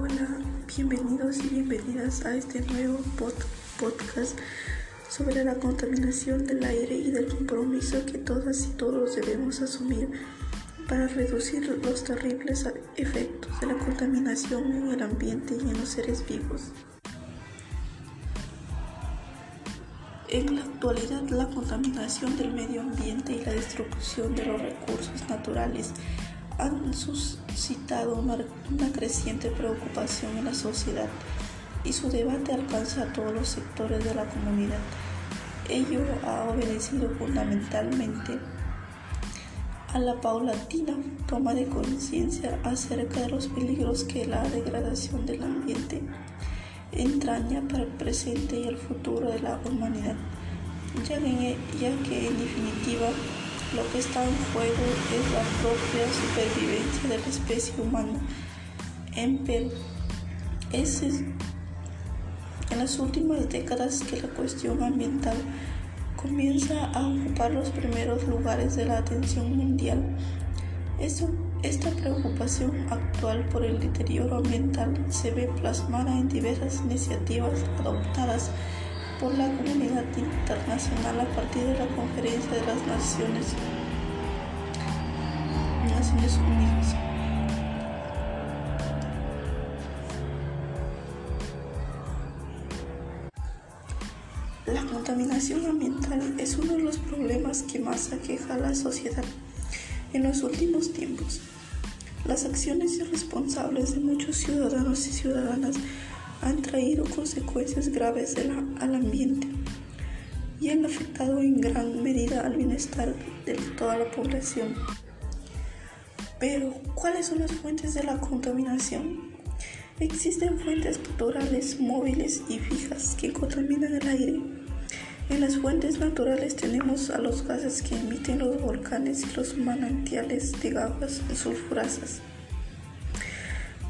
Hola, bienvenidos y bienvenidas a este nuevo podcast sobre la contaminación del aire y del compromiso que todas y todos debemos asumir para reducir los terribles efectos de la contaminación en el ambiente y en los seres vivos. En la actualidad, la contaminación del medio ambiente y la destrucción de los recursos naturales han suscitado una, creciente preocupación en la sociedad y su debate alcanza a todos los sectores de la comunidad. Ello ha obedecido fundamentalmente a la paulatina toma de conciencia acerca de los peligros que la degradación del ambiente entraña para el presente y el futuro de la humanidad, ya que en definitiva lo que está en juego es la propia supervivencia de la especie humana. En es en las últimas décadas que la cuestión ambiental comienza a ocupar los primeros lugares de la atención mundial. esta preocupación actual por el deterioro ambiental se ve plasmada en diversas iniciativas adoptadas por la comunidad internacional a partir de la Conferencia de las Naciones, Naciones Unidas. La contaminación ambiental es uno de los problemas que más aqueja a la sociedad en los últimos tiempos. Las acciones irresponsables de muchos ciudadanos y ciudadanas han traído consecuencias graves al ambiente y han afectado en gran medida al bienestar de toda la población. Pero, ¿cuáles son las fuentes de la contaminación? Existen fuentes naturales, móviles y fijas que contaminan el aire. En las fuentes naturales tenemos a los gases que emiten los volcanes y los manantiales de aguas sulfurasas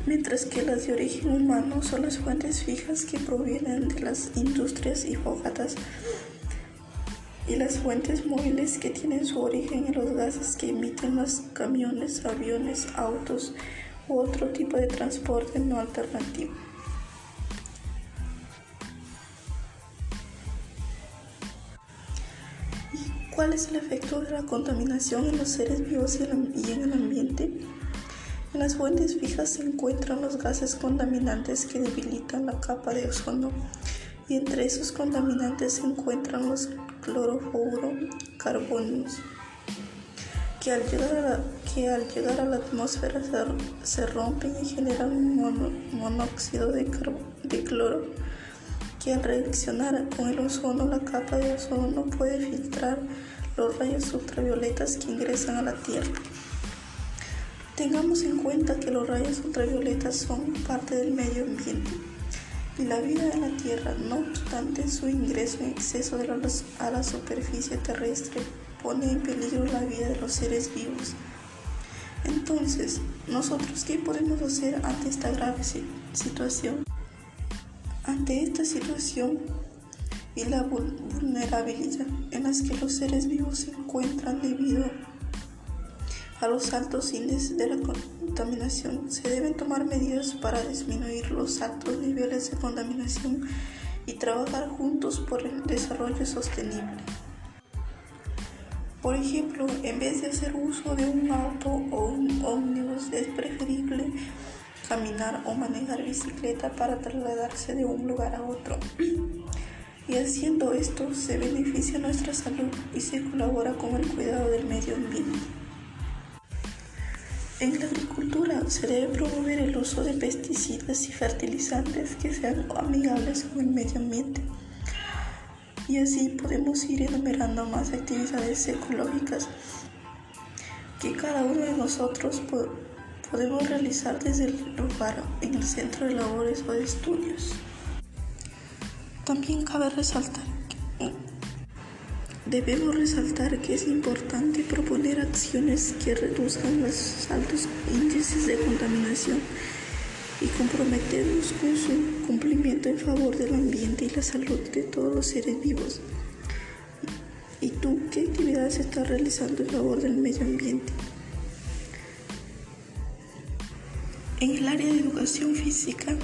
mientras que las de origen humano son las fuentes fijas que provienen de las industrias y fogatas y las fuentes móviles que tienen su origen en los gases que emiten los camiones, aviones, autos u otro tipo de transporte no alternativo. ¿Y cuál es el efecto de la contaminación en los seres vivos y en el ambiente? En las fuentes fijas se encuentran los gases contaminantes que debilitan la capa de ozono y entre esos contaminantes se encuentran los clorofluorocarbonos que al llegar a la, que al llegar a la atmósfera se, rompen y generan monóxido de, de cloro que al reaccionar con el ozono la capa de ozono puede filtrar los rayos ultravioletas que ingresan a la Tierra. Tengamos en cuenta que los rayos ultravioletas son parte del medio ambiente y la vida en la Tierra, no obstante su ingreso en exceso a la superficie terrestre, pone en peligro la vida de los seres vivos. Entonces, ¿nosotros qué podemos hacer ante esta grave situación? Ante esta situación y la vulnerabilidad en las que los seres vivos se encuentran debido a a los altos índices de la contaminación. Se deben tomar medidas para disminuir los altos niveles de contaminación y trabajar juntos por el desarrollo sostenible. Por ejemplo, en vez de hacer uso de un auto o un ómnibus, es preferible caminar o manejar bicicleta para trasladarse de un lugar a otro. Y haciendo esto se beneficia nuestra salud y se colabora con el cuidado del medio ambiente. En la agricultura se debe promover el uso de pesticidas y fertilizantes que sean amigables con el medio ambiente. Y así podemos ir enumerando más actividades ecológicas que cada uno de nosotros podemos realizar desde el lugar en el centro de labores o de estudios. También cabe resaltar Debemos resaltar que es importante proponer acciones que reduzcan los altos índices de contaminación y comprometernos con su cumplimiento en favor del ambiente y la salud de todos los seres vivos. ¿Y tú qué actividades estás realizando en favor del medio ambiente? En el área de educación física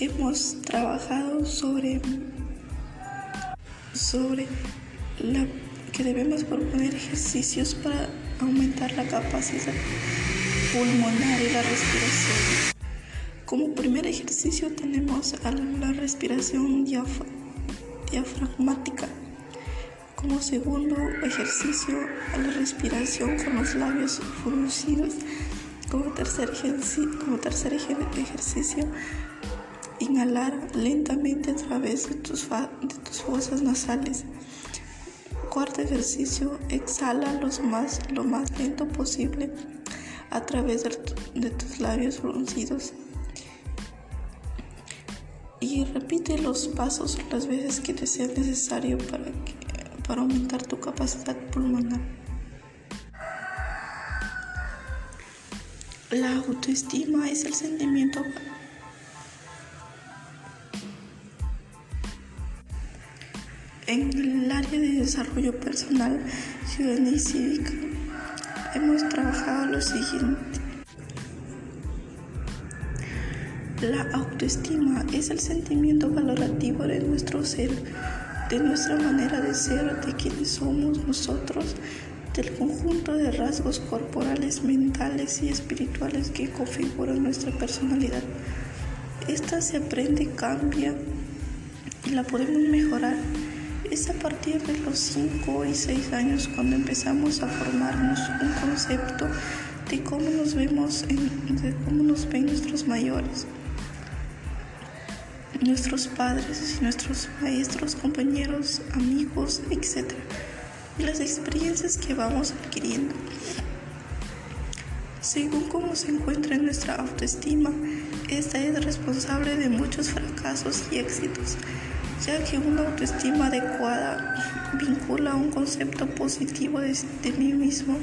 hemos trabajado sobre, sobre la, que debemos proponer ejercicios para aumentar la capacidad pulmonar y la respiración. Como primer ejercicio tenemos la respiración diafragmática. Como segundo ejercicio, la respiración con los labios fruncidos. Como tercer, como tercer ejercicio, inhalar lentamente a través de tus, de tus fosas nasales. Cuarto ejercicio, exhala los más, lo más lento posible a través de, tus labios fruncidos. Y repite los pasos las veces que te sea necesario para, para aumentar tu capacidad pulmonar. La autoestima es el sentimiento en el área de desarrollo personal, ciudadanía y cívica hemos trabajado lo siguiente. La autoestima es el sentimiento valorativo de nuestro ser, de nuestra manera de ser, de quienes somos nosotros, del conjunto de rasgos corporales, mentales y espirituales que configuran nuestra personalidad. Esta se aprende, cambia y la podemos mejorar es a partir de los 5 y 6 años cuando empezamos a formarnos un concepto de cómo nos vemos, de cómo nos ven nuestros mayores, nuestros padres nuestros maestros, compañeros, amigos, etc. Y las experiencias que vamos adquiriendo. Según cómo se encuentra en nuestra autoestima, esta es responsable de muchos fracasos y éxitos ya que una autoestima adecuada vincula un concepto positivo de, mí mismo,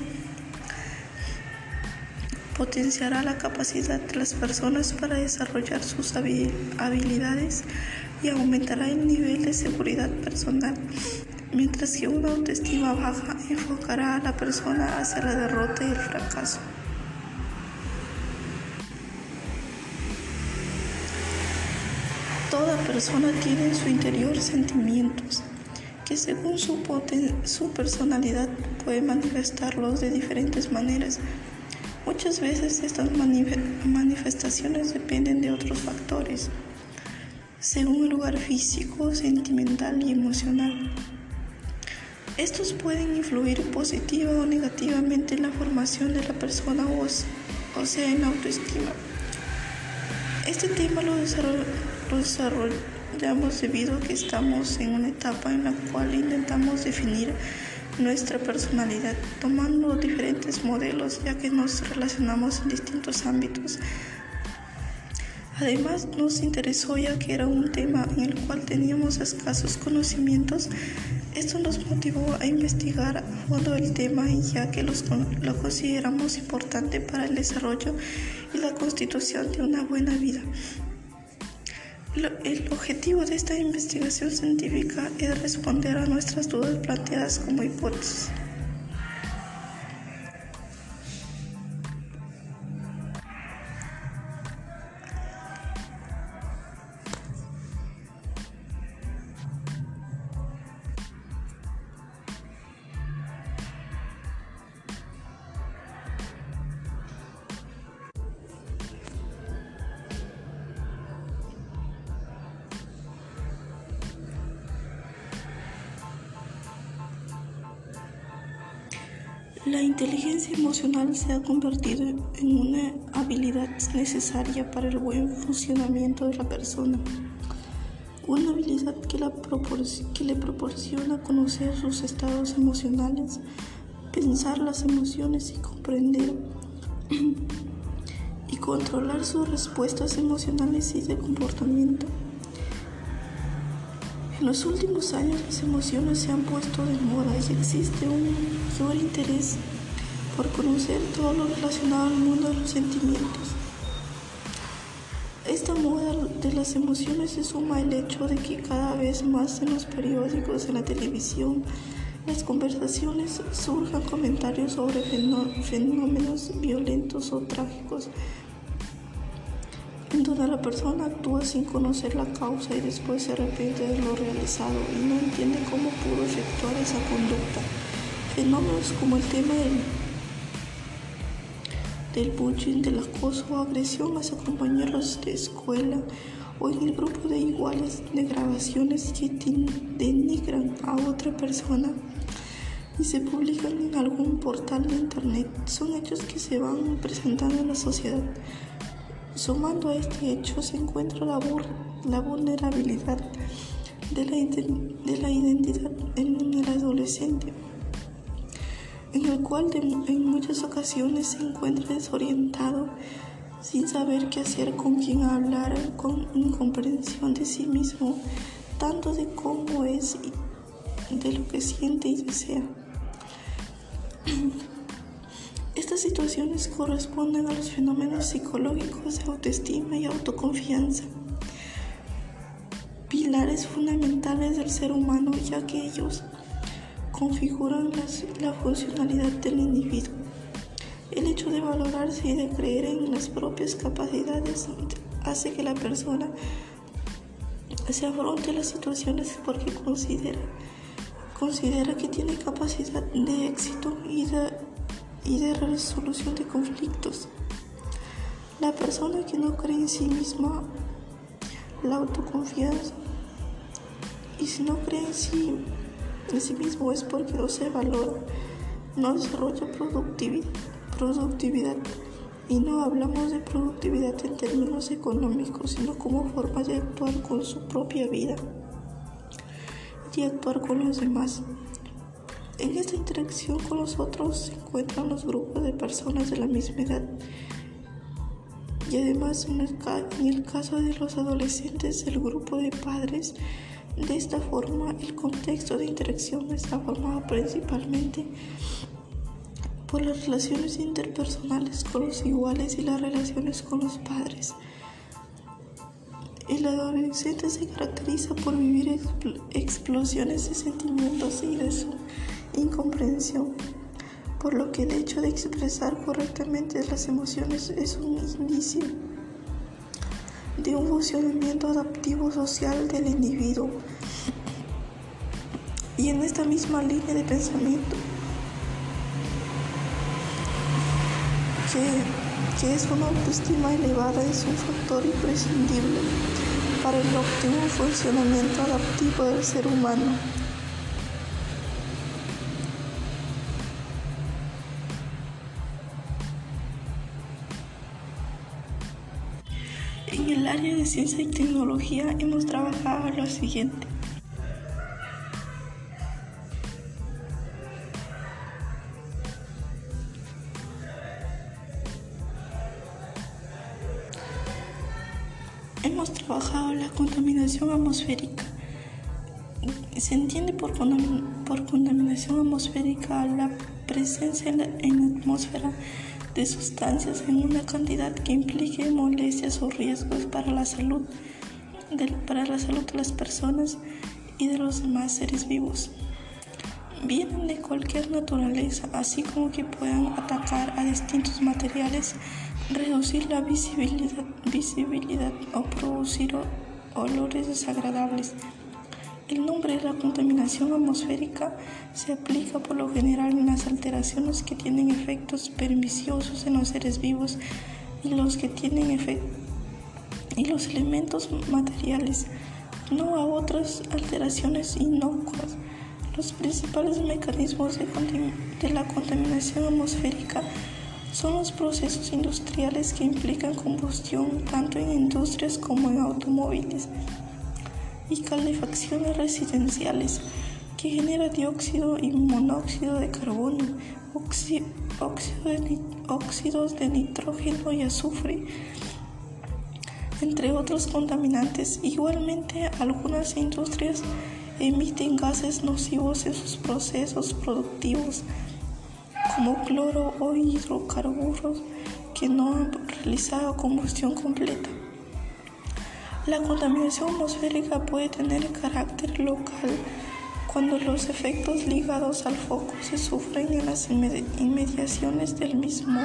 potenciará la capacidad de las personas para desarrollar sus habilidades y aumentará el nivel de seguridad personal, mientras que una autoestima baja enfocará a la persona hacia la derrota y el fracaso. Toda persona tiene en su interior sentimientos que según su, su personalidad puede manifestarlos de diferentes maneras. Muchas veces estas manifestaciones dependen de otros factores, según el lugar físico, sentimental y emocional. Estos pueden influir positiva o negativamente en la formación de la persona o, o sea en autoestima. Este tema lo desarrollamos debido a que estamos en una etapa en la cual intentamos definir nuestra personalidad tomando diferentes modelos ya que nos relacionamos en distintos ámbitos. Además nos interesó ya que era un tema en el cual teníamos escasos conocimientos. Esto nos motivó a investigar a fondo el tema ya que los, lo consideramos importante para el desarrollo y la constitución de una buena vida. El objetivo de esta investigación científica es responder a nuestras dudas planteadas como hipótesis. Se ha convertido en una habilidad necesaria para el buen funcionamiento de la persona. Una habilidad que, que le proporciona conocer sus estados emocionales, pensar las emociones y comprender y controlar sus respuestas emocionales y de comportamiento. En los últimos años las emociones se han puesto de moda y existe un mayor interés por conocer todo lo relacionado al mundo de los sentimientos. Esta moda de las emociones se suma el hecho de que cada vez más en los periódicos, en la televisión, las conversaciones surjan comentarios sobre fenómenos violentos o trágicos en donde la persona actúa sin conocer la causa y después se arrepiente de lo realizado y no entiende cómo pudo efectuar esa conducta. Fenómenos como el tema del, del bullying, del acoso o agresión hacia compañeros de escuela o en el grupo de iguales de grabaciones que denigran a otra persona y se publican en algún portal de internet son hechos que se van presentando en la sociedad. Sumando a este hecho se encuentra la, vulnerabilidad de la, de la identidad en el adolescente, en el cual en muchas ocasiones se encuentra desorientado sin saber qué hacer, con quién hablar, con incomprensión de sí mismo, tanto de cómo es y de lo que siente y desea. Estas situaciones corresponden a los fenómenos psicológicos de autoestima y autoconfianza, pilares fundamentales del ser humano ya que ellos configuran la funcionalidad del individuo. El hecho de valorarse y de creer en las propias capacidades hace que la persona se afronte las situaciones porque considera, considera que tiene capacidad de éxito y de y de resolución de conflictos. La persona que no cree en sí misma, la autoconfianza, y si no cree en sí, en sí mismo es porque no se valora, no desarrolla productividad, productividad. Y no hablamos de productividad en términos económicos, sino como forma de actuar con su propia vida y actuar con los demás. En esta interacción con los otros se encuentran los grupos de personas de la misma edad. Y además en el, en el caso de los adolescentes, el grupo de padres. De esta forma, el contexto de interacción está formado principalmente por las relaciones interpersonales con los iguales y las relaciones con los padres. El adolescente se caracteriza por vivir explosiones de sentimientos y de su incomprensión, por lo que el hecho de expresar correctamente las emociones es un indicio de un funcionamiento adaptivo social del individuo. Y en esta misma línea de pensamiento, que, que es una autoestima elevada, es un factor imprescindible para el óptimo funcionamiento adaptivo del ser humano. Ciencia y tecnología hemos trabajado lo siguiente. Hemos trabajado la contaminación atmosférica. Se entiende por, contaminación atmosférica la presencia en la atmósfera de sustancias en una cantidad que implique molestias o riesgos para la salud de, para la salud de las personas y de los demás seres vivos. Vienen de cualquier naturaleza, así como que puedan atacar a distintos materiales, reducir la visibilidad, visibilidad o producir olores desagradables. El nombre de la contaminación atmosférica se aplica por lo general en las alteraciones que tienen efectos perniciosos en los seres vivos y los que tienen y los elementos materiales, no a otras alteraciones inocuas. Los principales mecanismos de, de la contaminación atmosférica son los procesos industriales que implican combustión tanto en industrias como en automóviles y calefacciones residenciales que genera dióxido y monóxido de carbono, óxidos de nitrógeno y azufre, entre otros contaminantes. Igualmente, algunas industrias emiten gases nocivos en sus procesos productivos, como cloro o hidrocarburos que no han realizado combustión completa. La contaminación atmosférica puede tener carácter local cuando los efectos ligados al foco se sufren en las inmediaciones del mismo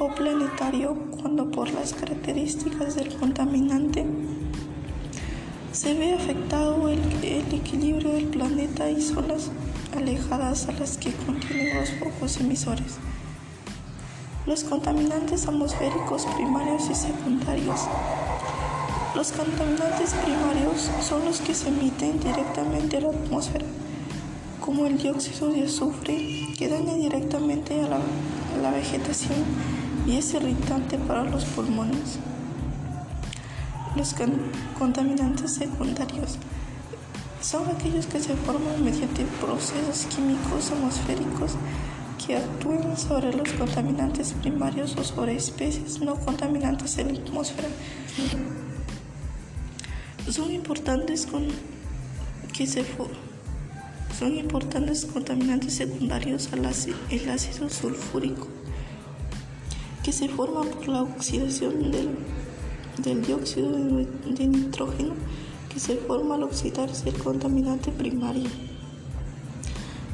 o planetario cuando por las características del contaminante se ve afectado el, equilibrio del planeta y zonas alejadas a las que contienen los focos emisores. Los contaminantes atmosféricos primarios y secundarios. Los contaminantes primarios son los que se emiten directamente a la atmósfera, como el dióxido de azufre, que daña directamente a la vegetación y es irritante para los pulmones. Los contaminantes secundarios son aquellos que se forman mediante procesos químicos atmosféricos que actúan sobre los contaminantes primarios o sobre especies no contaminantes en la atmósfera. Son importantes que se son importantes contaminantes secundarios al el ácido sulfúrico que se forma por la oxidación del, dióxido de, nitrógeno que se forma al oxidarse el contaminante primario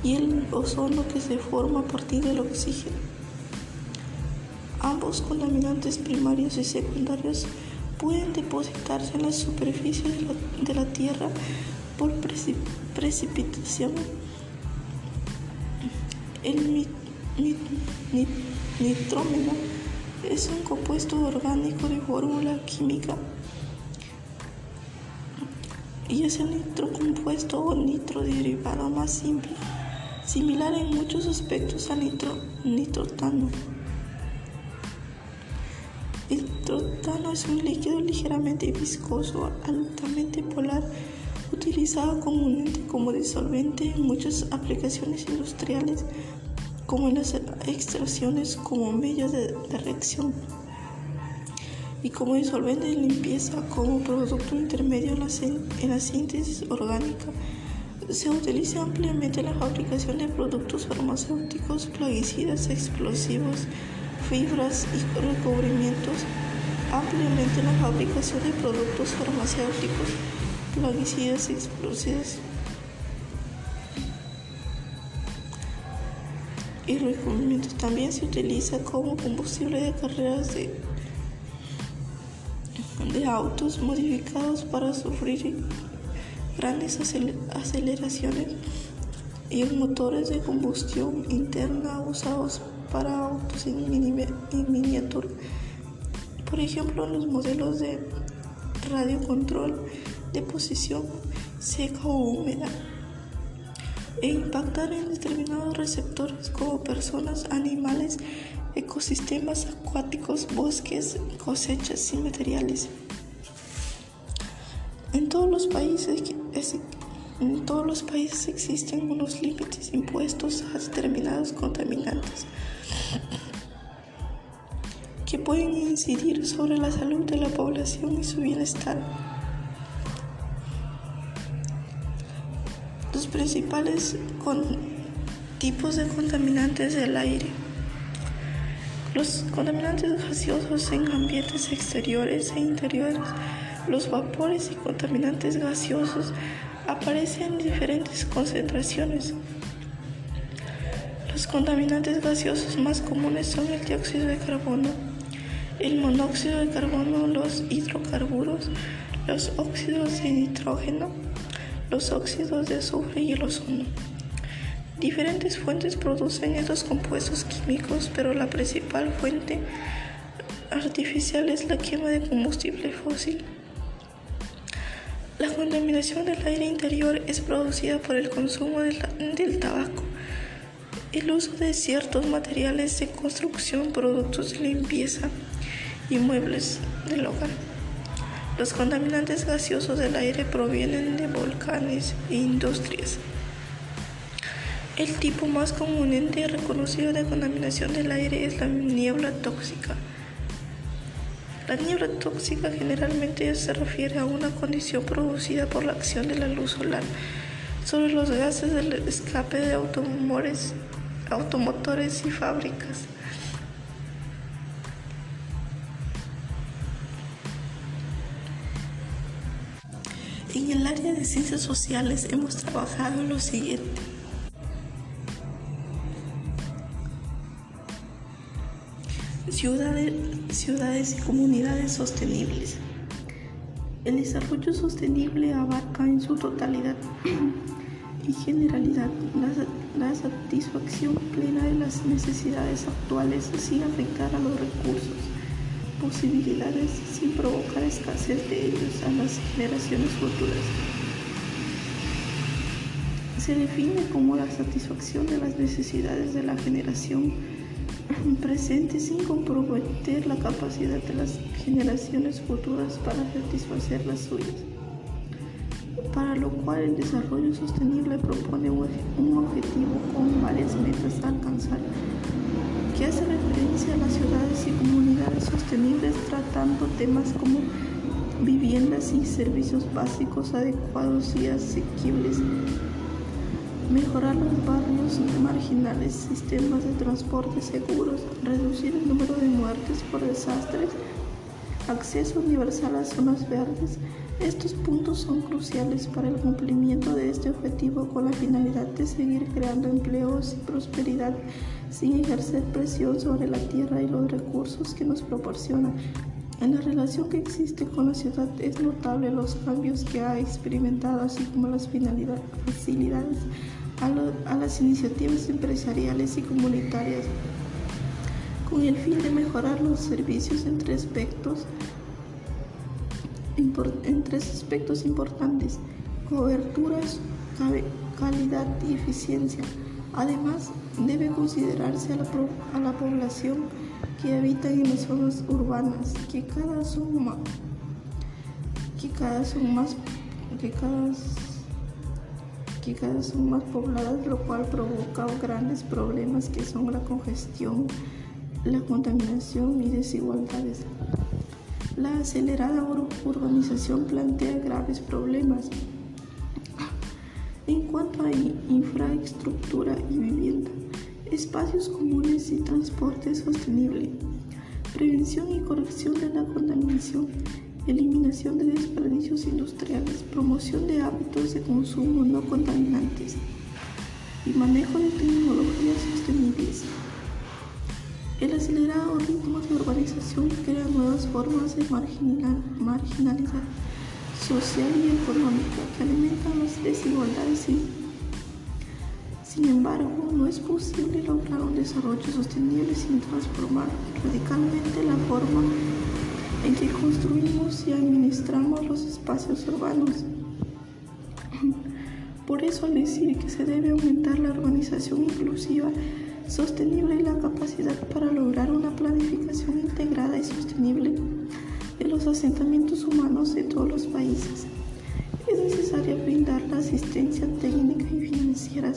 y el ozono que se forma a partir del oxígeno. Ambos contaminantes primarios y secundarios pueden depositarse en la superficie de la, Tierra por precipitación. El nitrógeno es un compuesto orgánico de fórmula química y es el nitrocompuesto o nitroderivado más simple, similar en muchos aspectos al nitro, nitrotano. El nitrotano es un líquido ligeramente viscoso, altamente polar, utilizado comúnmente como disolvente en muchas aplicaciones industriales como en las extracciones como medio de, reacción y como disolvente de limpieza como producto intermedio en la, síntesis orgánica. Se utiliza ampliamente en la fabricación de productos farmacéuticos, plaguicidas, explosivos, fibras y recubrimientos. Ampliamente en la fabricación de productos farmacéuticos, plaguicidas, explosivos y recubrimientos. También se utiliza como combustible de carreras de, autos modificados para sufrir grandes aceleraciones y en motores de combustión interna usados para autos en miniatura. Por ejemplo, los modelos de radiocontrol de posición seca o húmeda e impactar en determinados receptores como personas, animales, ecosistemas acuáticos, bosques, cosechas y materiales. En todos los países, en todos los países existen unos límites impuestos a determinados contaminantes pueden incidir sobre la salud de la población y su bienestar. principales tipos de contaminantes del aire. Los contaminantes gaseosos en ambientes exteriores e interiores, los vapores y contaminantes gaseosos aparecen en diferentes concentraciones. Los contaminantes gaseosos más comunes son el dióxido de carbono, el monóxido de carbono, los hidrocarburos, los óxidos de nitrógeno, los óxidos de azufre y el ozono. Diferentes fuentes producen estos compuestos químicos, pero la principal fuente artificial es la quema de combustible fósil. La contaminación del aire interior es producida por el consumo del, del tabaco, el uso de ciertos materiales de construcción, productos de limpieza y muebles del hogar. Los contaminantes gaseosos del aire provienen de volcanes e industrias. El tipo más comúnmente reconocido de contaminación del aire es la niebla tóxica. La niebla tóxica generalmente se refiere a una condición producida por la acción de la luz solar sobre los gases del escape de automotores y fábricas. En el área de ciencias sociales hemos trabajado lo siguiente. ciudades, ciudades y comunidades sostenibles. El desarrollo sostenible abarca en su totalidad y generalidad la, la, satisfacción plena de las necesidades actuales sin afectar a los recursos, posibilidades sin provocar escasez de ellos a las generaciones futuras. Se define como la satisfacción de las necesidades de la generación presente sin comprometer la capacidad de las generaciones futuras para satisfacer las suyas para lo cual el desarrollo sostenible propone un objetivo con varias metas a alcanzar, que hace referencia a las ciudades y comunidades sostenibles tratando temas como viviendas y servicios básicos adecuados y asequibles, mejorar los barrios marginales, sistemas de transporte seguros, reducir el número de muertes por desastres, acceso universal a zonas verdes, estos puntos son cruciales para el cumplimiento de este objetivo con la finalidad de seguir creando empleos y prosperidad sin ejercer presión sobre la tierra y los recursos que nos proporciona. En la relación que existe con la ciudad es notable los cambios que ha experimentado, así como las facilidades a, a las iniciativas empresariales y comunitarias con el fin de mejorar los servicios en tres aspectos en tres aspectos importantes, cobertura, calidad y eficiencia. Además, debe considerarse a la, población que habita en las zonas urbanas, que cada son más, que cada son más, que cada, que cada son más pobladas, lo cual provoca grandes problemas que son la congestión, la contaminación y desigualdades. La acelerada urbanización plantea graves problemas en cuanto a infraestructura y vivienda, espacios comunes y transporte sostenible, prevención y corrección de la contaminación, eliminación de desperdicios industriales, promoción de hábitos de consumo no contaminantes y manejo de tecnologías sostenibles. El acelerado ritmo de urbanización crea nuevas formas de marginalidad social y económica que alimentan las desigualdades. Sin embargo, no es posible lograr un desarrollo sostenible sin transformar radicalmente la forma en que construimos y administramos los espacios urbanos. Por eso, al decir que se debe aumentar la urbanización inclusiva, sostenible y la capacidad para lograr una planificación integrada y sostenible de los asentamientos humanos de todos los países. Es necesario brindar la asistencia técnica y financiera,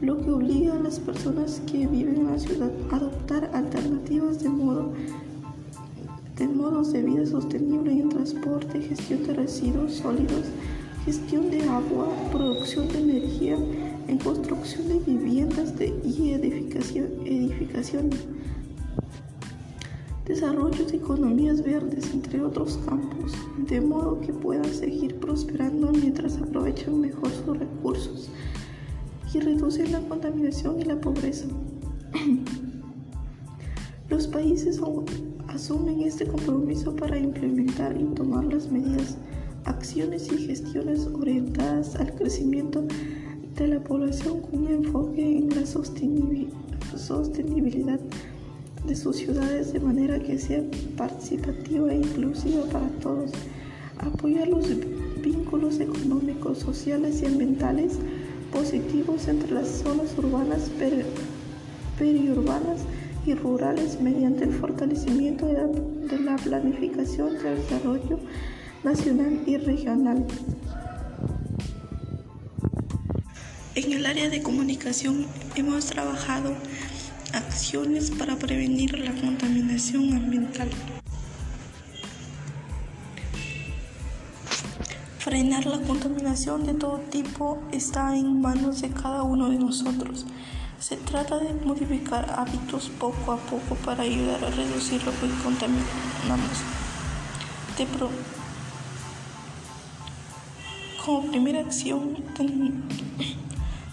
lo que obliga a las personas que viven en la ciudad a adoptar alternativas de modo de modos de vida sostenible en transporte, gestión de residuos sólidos, gestión de agua, producción de energía, en construcción de viviendas de, y edificación, edificaciones, desarrollo de economías verdes, entre otros campos, de modo que puedan seguir prosperando mientras aprovechan mejor sus recursos y reducen la contaminación y la pobreza. Los países asumen este compromiso para implementar y tomar las medidas, acciones y gestiones orientadas al crecimiento de la población con un enfoque en la sostenibilidad de sus ciudades de manera que sea participativa e inclusiva para todos, apoyar los vínculos económicos, sociales y ambientales positivos entre las zonas urbanas, periurbanas y rurales mediante el fortalecimiento de la, de la planificación del desarrollo nacional y regional. En el área de comunicación hemos trabajado acciones para prevenir la contaminación ambiental. Frenar la contaminación de todo tipo está en manos de cada uno de nosotros. Se trata de modificar hábitos poco a poco para ayudar a reducir lo que contaminamos. Como primera acción,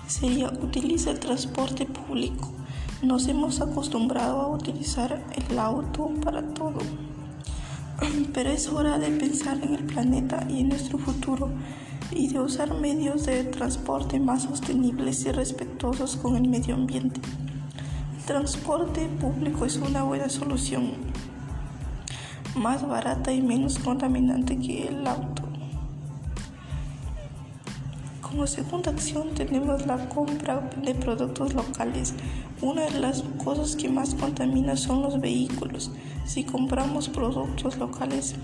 sería utiliza el transporte público. Nos hemos acostumbrado a utilizar el auto para todo, pero es hora de pensar en el planeta y en nuestro futuro y de usar medios de transporte más sostenibles y respetuosos con el medio ambiente. El transporte público es una buena solución, más barata y menos contaminante que el auto. Como segunda acción tenemos la compra de productos locales. Una de las cosas que más contamina son los vehículos. Si compramos productos locales,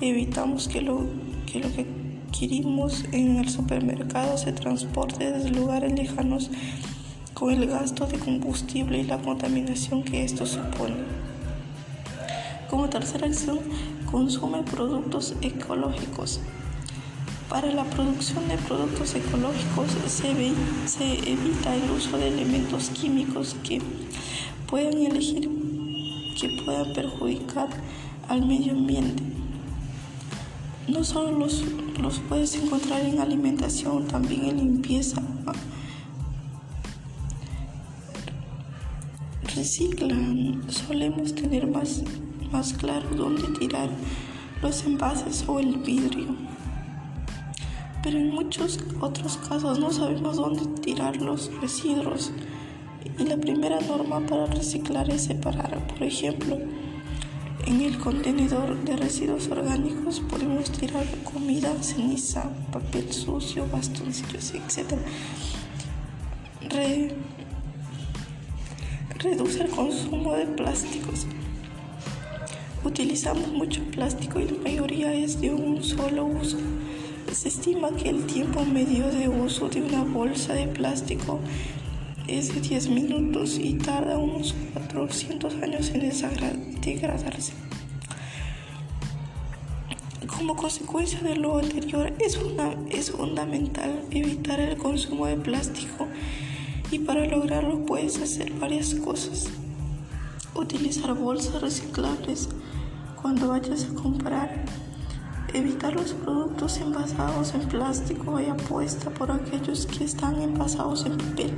evitamos que lo que, lo adquirimos en el supermercado se transporte desde lugares lejanos con el gasto de combustible y la contaminación que esto supone. Como tercera acción, consume productos ecológicos. Para la producción de productos ecológicos se, evita el uso de elementos químicos que puedan elegir que puedan perjudicar al medio ambiente. No solo los, puedes encontrar en alimentación, también en limpieza. Reciclan, solemos tener más claro dónde tirar los envases o el vidrio pero en muchos otros casos no sabemos dónde tirar los residuos. Y la primera norma para reciclar es separar. Por ejemplo, en el contenedor de residuos orgánicos podemos tirar comida, ceniza, papel sucio, bastoncillos, etc. reduce el consumo de plásticos. Utilizamos mucho plástico y la mayoría es de un solo uso. Se estima que el tiempo medio de uso de una bolsa de plástico es de 10 minutos y tarda unos 400 años en degradarse. Como consecuencia de lo anterior, es, es fundamental evitar el consumo de plástico y para lograrlo puedes hacer varias cosas. Utilizar bolsas reciclables cuando vayas a comprar Evitar los productos envasados en plástico y apuesta por aquellos que están envasados en papel,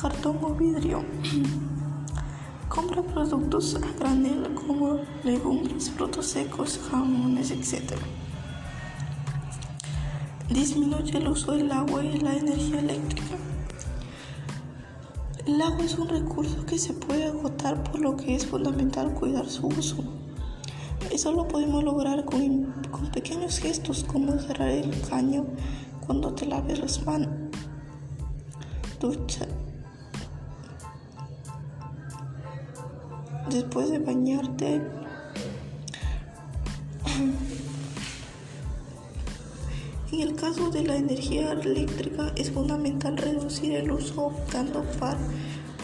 cartón o vidrio. Compra productos a granel como legumbres, frutos secos, jamones, etc. Disminuye el uso del agua y la energía eléctrica. El agua es un recurso que se puede agotar por lo que es fundamental cuidar su uso. Eso lo podemos lograr con, con pequeños gestos como cerrar el caño cuando te laves las manos. Ducha. Después de bañarte. En el caso de la energía eléctrica es fundamental reducir el uso optando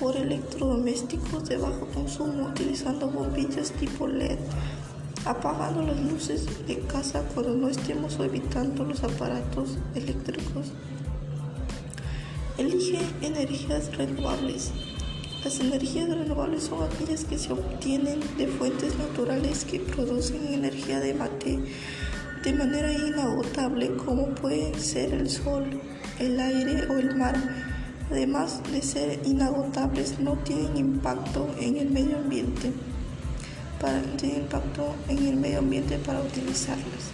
por electrodomésticos de bajo consumo utilizando bombillas tipo LED apagando las luces de casa cuando no estemos evitando los aparatos eléctricos. Elige energías renovables. Las energías renovables son aquellas que se obtienen de fuentes naturales que producen energía de mate de manera inagotable como pueden ser el sol, el aire o el mar. Además de ser inagotables, no tienen impacto en el medio ambiente para, impacto en el medio ambiente para utilizarlas.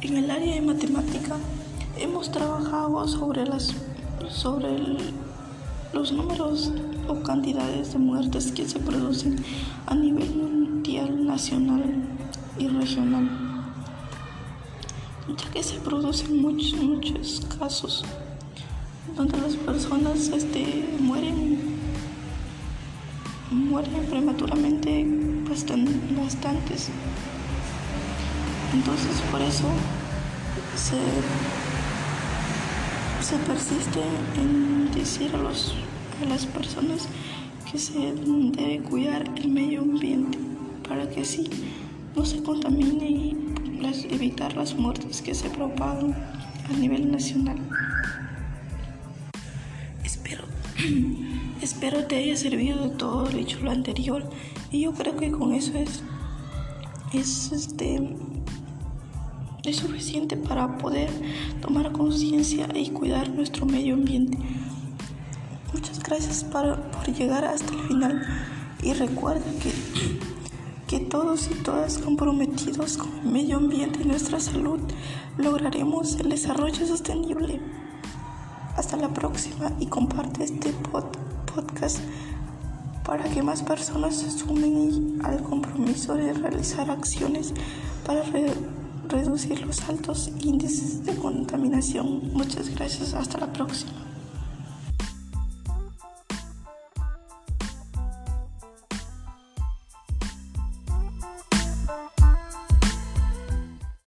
En el área de matemática hemos trabajado sobre, las, sobre los números o cantidades de muertes que se producen a nivel mundial, nacional y regional, ya que se producen muchos, muchos casos donde las personas este, mueren mueren prematuramente bastantes. Entonces por eso se, se persiste en decir a, los, a las personas que se debe cuidar el medio ambiente para que así no se contamine y evitar las muertes que se propagan a nivel nacional. Espero Espero te haya servido de todo lo dicho lo anterior y yo creo que con eso es, es este, es suficiente para poder tomar conciencia y cuidar nuestro medio ambiente. Muchas gracias por llegar hasta el final y recuerda que, que todos y todas comprometidos con el medio ambiente y nuestra salud lograremos el desarrollo sostenible. Hasta la próxima y comparte este podcast para que más personas se sumen al compromiso de realizar acciones para reducir los altos índices de contaminación. Muchas gracias, hasta la próxima.